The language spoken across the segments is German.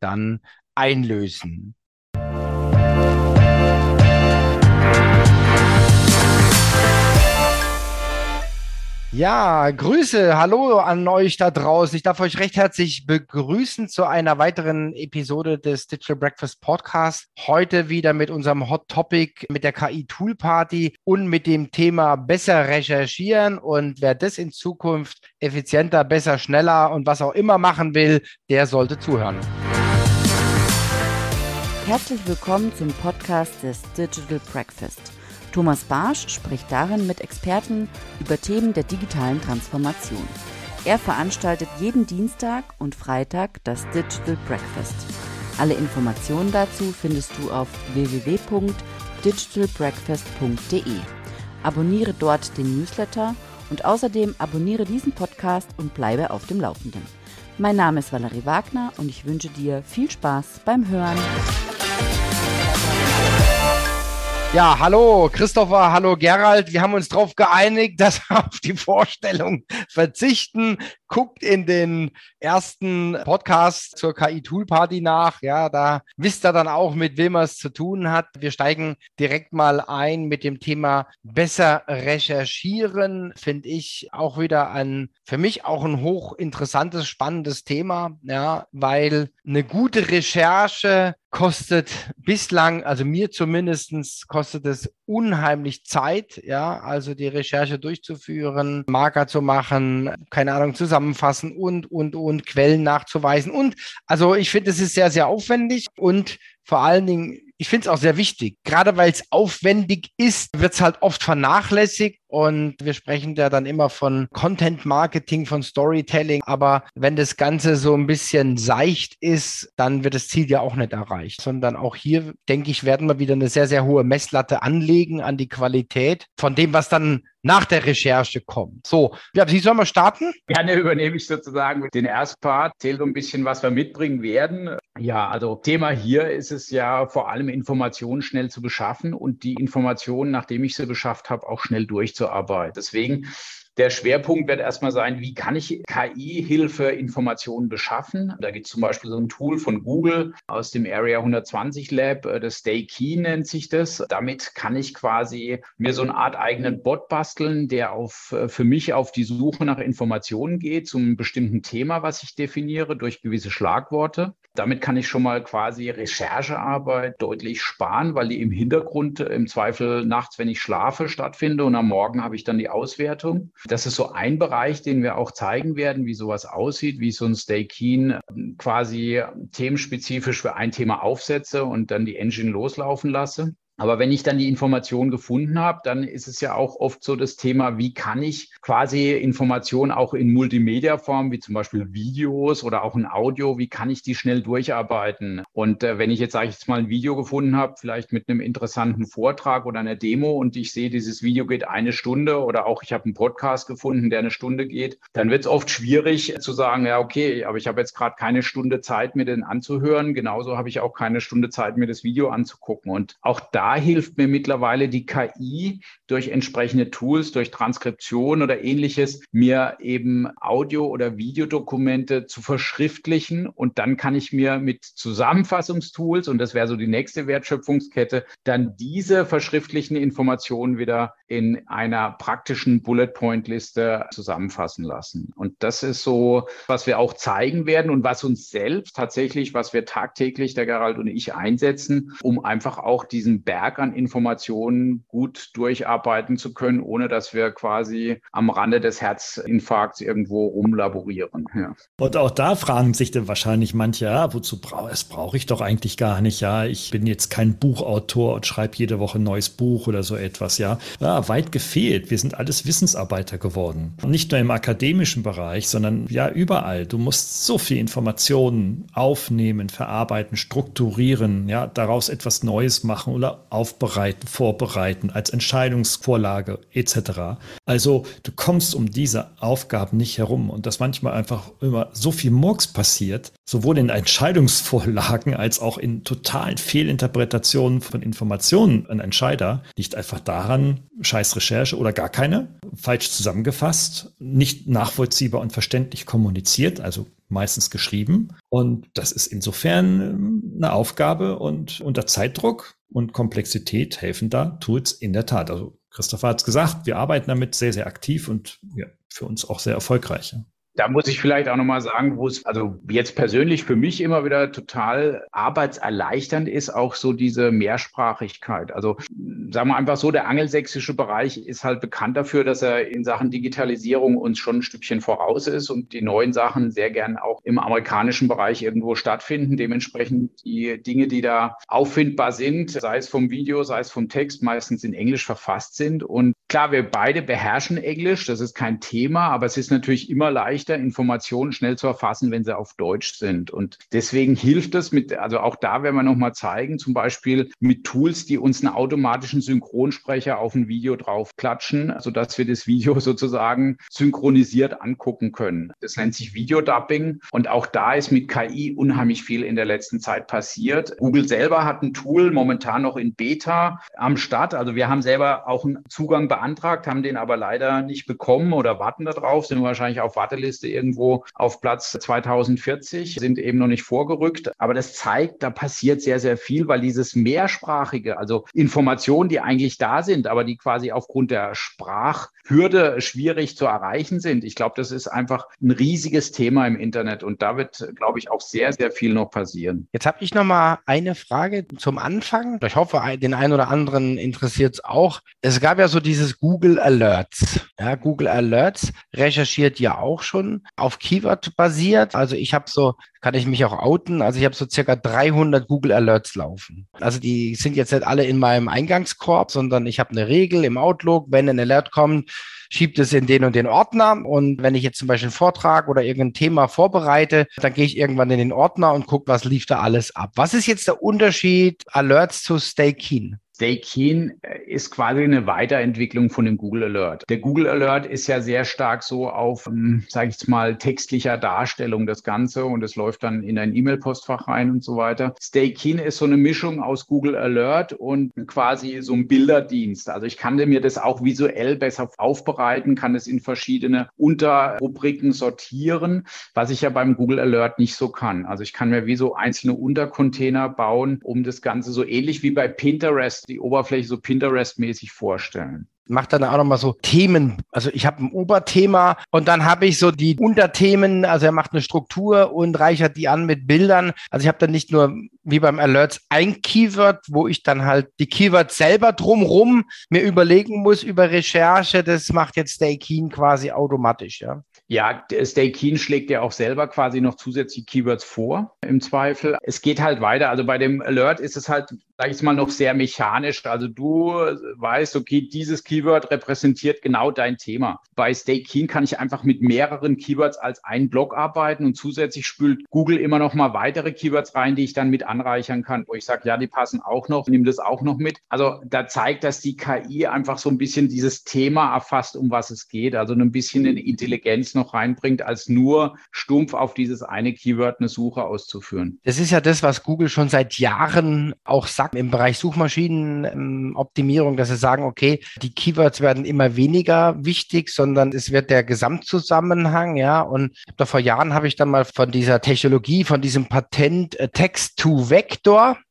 dann einlösen. Ja, Grüße, hallo an euch da draußen. Ich darf euch recht herzlich begrüßen zu einer weiteren Episode des Digital Breakfast Podcast. Heute wieder mit unserem Hot Topic, mit der KI Tool Party und mit dem Thema besser recherchieren. Und wer das in Zukunft effizienter, besser, schneller und was auch immer machen will, der sollte zuhören. Herzlich willkommen zum Podcast des Digital Breakfast. Thomas Barsch spricht darin mit Experten über Themen der digitalen Transformation. Er veranstaltet jeden Dienstag und Freitag das Digital Breakfast. Alle Informationen dazu findest du auf www.digitalbreakfast.de. Abonniere dort den Newsletter und außerdem abonniere diesen Podcast und bleibe auf dem Laufenden. Mein Name ist Valerie Wagner und ich wünsche dir viel Spaß beim Hören. Ja, hallo Christopher, hallo Gerald. Wir haben uns darauf geeinigt, dass wir auf die Vorstellung verzichten. Guckt in den ersten Podcast zur KI Tool Party nach. Ja, da wisst ihr dann auch, mit wem es zu tun hat. Wir steigen direkt mal ein mit dem Thema besser recherchieren. Finde ich auch wieder ein, für mich auch ein hochinteressantes, spannendes Thema. Ja, weil eine gute Recherche kostet bislang, also mir zumindest kostet es unheimlich Zeit, ja, also die Recherche durchzuführen, Marker zu machen, keine Ahnung, zusammenfassen und, und, und Quellen nachzuweisen. Und also ich finde, es ist sehr, sehr aufwendig und vor allen Dingen ich finde es auch sehr wichtig. Gerade weil es aufwendig ist, wird es halt oft vernachlässigt. Und wir sprechen ja dann immer von Content Marketing, von Storytelling. Aber wenn das Ganze so ein bisschen seicht ist, dann wird das Ziel ja auch nicht erreicht. Sondern auch hier, denke ich, werden wir wieder eine sehr, sehr hohe Messlatte anlegen an die Qualität von dem, was dann nach der Recherche kommt. So, ja, Sie sollen mal starten? Gerne übernehme ich sozusagen den ersten Part, zähle so ein bisschen, was wir mitbringen werden. Ja, also Thema hier ist es ja vor allem Informationen schnell zu beschaffen und die Informationen, nachdem ich sie beschafft habe, auch schnell durchzuarbeiten. Deswegen der Schwerpunkt wird erstmal sein, wie kann ich KI-Hilfe Informationen beschaffen? Da gibt es zum Beispiel so ein Tool von Google aus dem Area 120 Lab, äh, das Stay Key nennt sich das. Damit kann ich quasi mir so eine Art eigenen Bot basteln, der auf, äh, für mich auf die Suche nach Informationen geht zum bestimmten Thema, was ich definiere durch gewisse Schlagworte. Damit kann ich schon mal quasi Recherchearbeit deutlich sparen, weil die im Hintergrund äh, im Zweifel nachts, wenn ich schlafe, stattfindet und am Morgen habe ich dann die Auswertung. Das ist so ein Bereich, den wir auch zeigen werden, wie sowas aussieht, wie so ein Stay Keen ähm, quasi themenspezifisch für ein Thema aufsetze und dann die Engine loslaufen lasse. Aber wenn ich dann die Information gefunden habe, dann ist es ja auch oft so das Thema, wie kann ich quasi Informationen auch in Multimedia-Form, wie zum Beispiel Videos oder auch ein Audio, wie kann ich die schnell durcharbeiten? Und äh, wenn ich jetzt, sage ich jetzt mal, ein Video gefunden habe, vielleicht mit einem interessanten Vortrag oder einer Demo und ich sehe, dieses Video geht eine Stunde oder auch ich habe einen Podcast gefunden, der eine Stunde geht, dann wird es oft schwierig zu sagen, ja, okay, aber ich habe jetzt gerade keine Stunde Zeit, mir den anzuhören. Genauso habe ich auch keine Stunde Zeit, mir das Video anzugucken. Und auch da da hilft mir mittlerweile die KI durch entsprechende Tools, durch Transkription oder ähnliches, mir eben Audio- oder Videodokumente zu verschriftlichen. Und dann kann ich mir mit Zusammenfassungstools, und das wäre so die nächste Wertschöpfungskette, dann diese verschriftlichen Informationen wieder in einer praktischen Bullet-Point-Liste zusammenfassen lassen. Und das ist so, was wir auch zeigen werden und was uns selbst tatsächlich, was wir tagtäglich, der Gerald und ich einsetzen, um einfach auch diesen Berg an Informationen gut durcharbeiten zu können, ohne dass wir quasi am Rande des Herzinfarkts irgendwo rumlaborieren. Ja. Und auch da fragen sich dann wahrscheinlich manche, ja, wozu brauche es brauche ich doch eigentlich gar nicht, ja. Ich bin jetzt kein Buchautor und schreibe jede Woche ein neues Buch oder so etwas, ja. Ja, weit gefehlt. Wir sind alles Wissensarbeiter geworden. Nicht nur im akademischen Bereich, sondern ja überall. Du musst so viel Informationen aufnehmen, verarbeiten, strukturieren, ja, daraus etwas Neues machen oder aufbereiten, vorbereiten, als Entscheidungsvorlage etc. Also du kommst um diese Aufgaben nicht herum und dass manchmal einfach immer so viel Murks passiert, sowohl in Entscheidungsvorlagen als auch in totalen Fehlinterpretationen von Informationen an Entscheider, liegt einfach daran, scheiß Recherche oder gar keine, falsch zusammengefasst, nicht nachvollziehbar und verständlich kommuniziert, also meistens geschrieben. Und das ist insofern ähm, eine Aufgabe und unter Zeitdruck und Komplexität helfen da Tools in der Tat. Also Christopher hat es gesagt, wir arbeiten damit sehr, sehr aktiv und ja, für uns auch sehr erfolgreich. Da muss ich vielleicht auch nochmal sagen, wo es also jetzt persönlich für mich immer wieder total arbeitserleichternd ist, auch so diese Mehrsprachigkeit. Also sagen wir einfach so, der angelsächsische Bereich ist halt bekannt dafür, dass er in Sachen Digitalisierung uns schon ein Stückchen voraus ist und die neuen Sachen sehr gern auch im amerikanischen Bereich irgendwo stattfinden. Dementsprechend die Dinge, die da auffindbar sind, sei es vom Video, sei es vom Text, meistens in Englisch verfasst sind. Und klar, wir beide beherrschen Englisch, das ist kein Thema, aber es ist natürlich immer leicht, leichter, Informationen schnell zu erfassen, wenn sie auf Deutsch sind. Und deswegen hilft es mit, also auch da werden wir nochmal zeigen, zum Beispiel mit Tools, die uns einen automatischen Synchronsprecher auf ein Video draufklatschen, sodass wir das Video sozusagen synchronisiert angucken können. Das nennt sich Videodubbing. Und auch da ist mit KI unheimlich viel in der letzten Zeit passiert. Google selber hat ein Tool momentan noch in Beta am Start. Also wir haben selber auch einen Zugang beantragt, haben den aber leider nicht bekommen oder warten darauf, sind wahrscheinlich auf Warteliste irgendwo auf Platz 2040, sind eben noch nicht vorgerückt. Aber das zeigt, da passiert sehr, sehr viel, weil dieses mehrsprachige, also Informationen, die eigentlich da sind, aber die quasi aufgrund der Sprachhürde schwierig zu erreichen sind. Ich glaube, das ist einfach ein riesiges Thema im Internet und da wird, glaube ich, auch sehr, sehr viel noch passieren. Jetzt habe ich noch mal eine Frage zum Anfang. Ich hoffe, den einen oder anderen interessiert es auch. Es gab ja so dieses Google Alerts. Ja, Google Alerts recherchiert ja auch schon auf Keyword basiert. Also ich habe so, kann ich mich auch outen, also ich habe so circa 300 Google Alerts laufen. Also die sind jetzt nicht alle in meinem Eingangskorb, sondern ich habe eine Regel im Outlook, wenn ein Alert kommt, schiebt es in den und den Ordner. Und wenn ich jetzt zum Beispiel einen Vortrag oder irgendein Thema vorbereite, dann gehe ich irgendwann in den Ordner und gucke, was lief da alles ab. Was ist jetzt der Unterschied Alerts zu Stay Keen? Stay Keen äh, ist quasi eine Weiterentwicklung von dem Google Alert. Der Google Alert ist ja sehr stark so auf, ähm, sage ich jetzt mal, textlicher Darstellung das Ganze und es läuft dann in ein E-Mail-Postfach rein und so weiter. Stay Keen ist so eine Mischung aus Google Alert und quasi so ein Bilderdienst. Also ich kann mir das auch visuell besser aufbereiten, kann es in verschiedene Unterrubriken sortieren, was ich ja beim Google Alert nicht so kann. Also ich kann mir wie so einzelne Untercontainer bauen, um das Ganze so ähnlich wie bei Pinterest die Oberfläche so Pinterest-mäßig vorstellen macht dann auch nochmal so Themen. Also ich habe ein Oberthema und dann habe ich so die Unterthemen. Also er macht eine Struktur und reichert die an mit Bildern. Also ich habe dann nicht nur wie beim Alerts ein Keyword, wo ich dann halt die Keywords selber drumrum mir überlegen muss über Recherche. Das macht jetzt Stay Keen quasi automatisch, ja. Ja, Stay Keen schlägt ja auch selber quasi noch zusätzliche Keywords vor, im Zweifel. Es geht halt weiter. Also bei dem Alert ist es halt, sage ich mal, noch sehr mechanisch. Also du weißt, okay, dieses Keyword repräsentiert genau dein Thema. Bei Stay Keen kann ich einfach mit mehreren Keywords als einen Block arbeiten und zusätzlich spült Google immer noch mal weitere Keywords rein, die ich dann mit anreichern kann, wo ich sage, ja, die passen auch noch, nimm das auch noch mit. Also da zeigt, dass die KI einfach so ein bisschen dieses Thema erfasst, um was es geht. Also ein bisschen eine Intelligenz noch reinbringt, als nur stumpf auf dieses eine Keyword eine Suche auszuführen. Das ist ja das, was Google schon seit Jahren auch sagt im Bereich Suchmaschinenoptimierung, dass sie sagen, okay, die Keywords werden immer weniger wichtig, sondern es wird der Gesamtzusammenhang, ja. Und da vor Jahren habe ich dann mal von dieser Technologie, von diesem Patent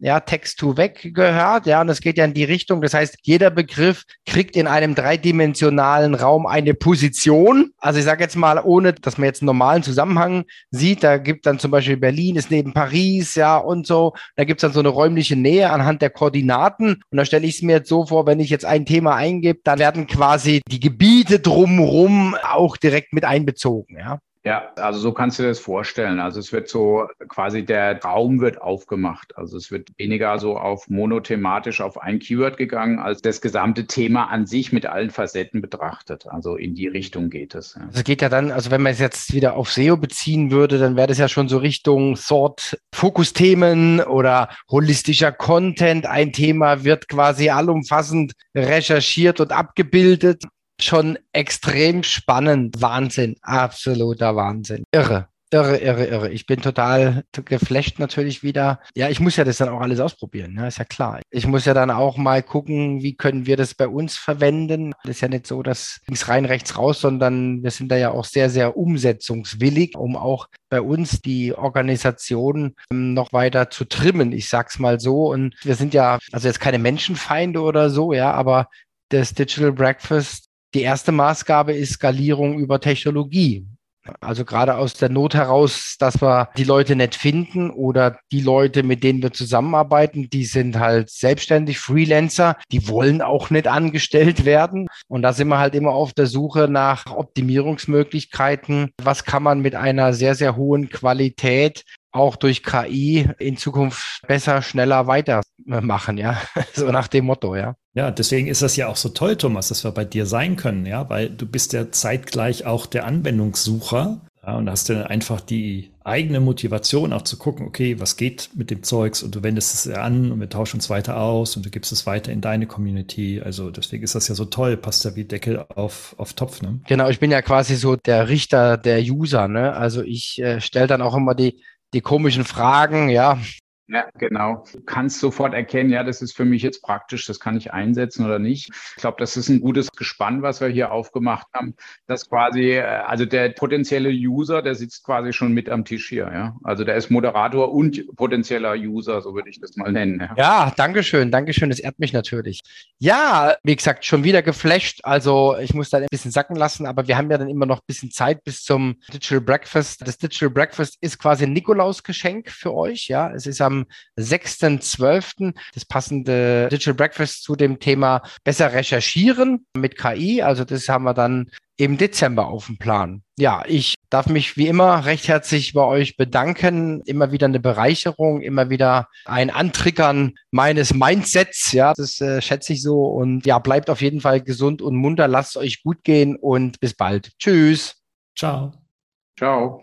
äh, Text to ja, weg gehört, ja, und es geht ja in die Richtung. Das heißt, jeder Begriff kriegt in einem dreidimensionalen Raum eine Position. Also ich sage jetzt mal, ohne dass man jetzt einen normalen Zusammenhang sieht, da gibt dann zum Beispiel Berlin ist neben Paris, ja, und so. Da gibt es dann so eine räumliche Nähe anhand der Koordinaten. Und da stelle ich es mir jetzt so vor, wenn ich jetzt ein Thema eingebe, dann werden quasi die Gebiete drumherum auch direkt mit einbezogen, ja. Ja, also so kannst du dir das vorstellen. Also es wird so quasi der Raum wird aufgemacht. Also es wird weniger so auf monothematisch auf ein Keyword gegangen, als das gesamte Thema an sich mit allen Facetten betrachtet. Also in die Richtung geht es. Ja. Also geht ja dann, also wenn man es jetzt wieder auf SEO beziehen würde, dann wäre das ja schon so Richtung Sort Fokusthemen oder holistischer Content. Ein Thema wird quasi allumfassend recherchiert und abgebildet schon extrem spannend. Wahnsinn, absoluter Wahnsinn. Irre. Irre, irre, irre. Ich bin total geflasht natürlich wieder. Ja, ich muss ja das dann auch alles ausprobieren, ja, ist ja klar. Ich muss ja dann auch mal gucken, wie können wir das bei uns verwenden. Das ist ja nicht so, dass links rein, rechts raus, sondern wir sind da ja auch sehr, sehr umsetzungswillig, um auch bei uns die Organisation ähm, noch weiter zu trimmen. Ich sag's mal so. Und wir sind ja, also jetzt keine Menschenfeinde oder so, ja, aber das Digital Breakfast die erste Maßgabe ist Skalierung über Technologie. Also gerade aus der Not heraus, dass wir die Leute nicht finden oder die Leute, mit denen wir zusammenarbeiten, die sind halt selbstständig, Freelancer, die wollen auch nicht angestellt werden. Und da sind wir halt immer auf der Suche nach Optimierungsmöglichkeiten. Was kann man mit einer sehr, sehr hohen Qualität auch durch KI in Zukunft besser, schneller weitermachen, ja. So nach dem Motto, ja. Ja, deswegen ist das ja auch so toll, Thomas, dass wir bei dir sein können, ja, weil du bist ja zeitgleich auch der Anwendungssucher. Ja, und hast dann einfach die eigene Motivation auch zu gucken, okay, was geht mit dem Zeugs und du wendest es an und wir tauschen uns weiter aus und du gibst es weiter in deine Community. Also deswegen ist das ja so toll, passt ja wie Deckel auf, auf Topf. Ne? Genau, ich bin ja quasi so der Richter der User. Ne? Also ich äh, stelle dann auch immer die, die komischen Fragen, ja. Ja, genau. Du kannst sofort erkennen, ja, das ist für mich jetzt praktisch, das kann ich einsetzen oder nicht. Ich glaube, das ist ein gutes Gespann, was wir hier aufgemacht haben. Das quasi, äh, also der potenzielle User, der sitzt quasi schon mit am Tisch hier, ja. Also der ist Moderator und potenzieller User, so würde ich das mal nennen. Ja, ja danke schön, danke schön. Das ehrt mich natürlich. Ja, wie gesagt, schon wieder geflasht. Also ich muss da ein bisschen sacken lassen, aber wir haben ja dann immer noch ein bisschen Zeit bis zum Digital Breakfast. Das Digital Breakfast ist quasi ein Nikolausgeschenk für euch, ja. Es ist am 6.12. das passende Digital Breakfast zu dem Thema besser recherchieren mit KI. Also das haben wir dann im Dezember auf dem Plan. Ja, ich darf mich wie immer recht herzlich bei euch bedanken. Immer wieder eine Bereicherung, immer wieder ein Antriggern meines Mindsets. Ja, das äh, schätze ich so. Und ja, bleibt auf jeden Fall gesund und munter. Lasst euch gut gehen und bis bald. Tschüss. Ciao. Ciao.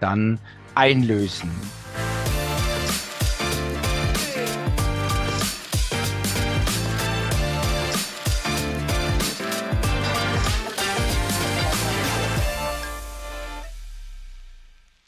dann einlösen.